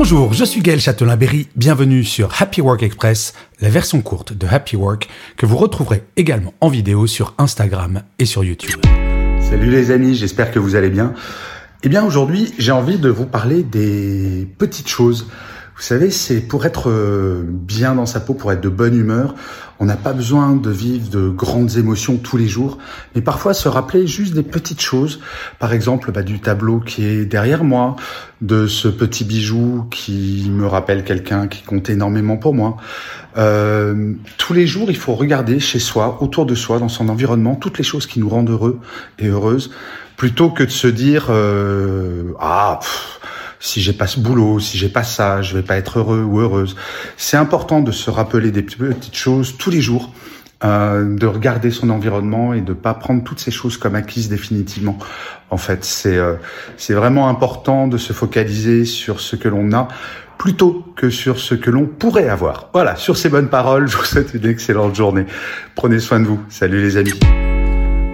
Bonjour, je suis Gaël Châtelain-Berry, bienvenue sur Happy Work Express, la version courte de Happy Work que vous retrouverez également en vidéo sur Instagram et sur YouTube. Salut les amis, j'espère que vous allez bien. Eh bien aujourd'hui, j'ai envie de vous parler des petites choses. Vous savez, c'est pour être euh, bien dans sa peau, pour être de bonne humeur, on n'a pas besoin de vivre de grandes émotions tous les jours, mais parfois se rappeler juste des petites choses. Par exemple, bah, du tableau qui est derrière moi, de ce petit bijou qui me rappelle quelqu'un qui compte énormément pour moi. Euh, tous les jours, il faut regarder chez soi, autour de soi, dans son environnement, toutes les choses qui nous rendent heureux et heureuses, plutôt que de se dire euh, ah si j'ai pas ce boulot, si j'ai pas ça, je vais pas être heureux ou heureuse. C'est important de se rappeler des petites choses tous les jours, euh, de regarder son environnement et de pas prendre toutes ces choses comme acquises définitivement. En fait, c'est euh, c'est vraiment important de se focaliser sur ce que l'on a plutôt que sur ce que l'on pourrait avoir. Voilà, sur ces bonnes paroles, je vous souhaite une excellente journée. Prenez soin de vous. Salut les amis.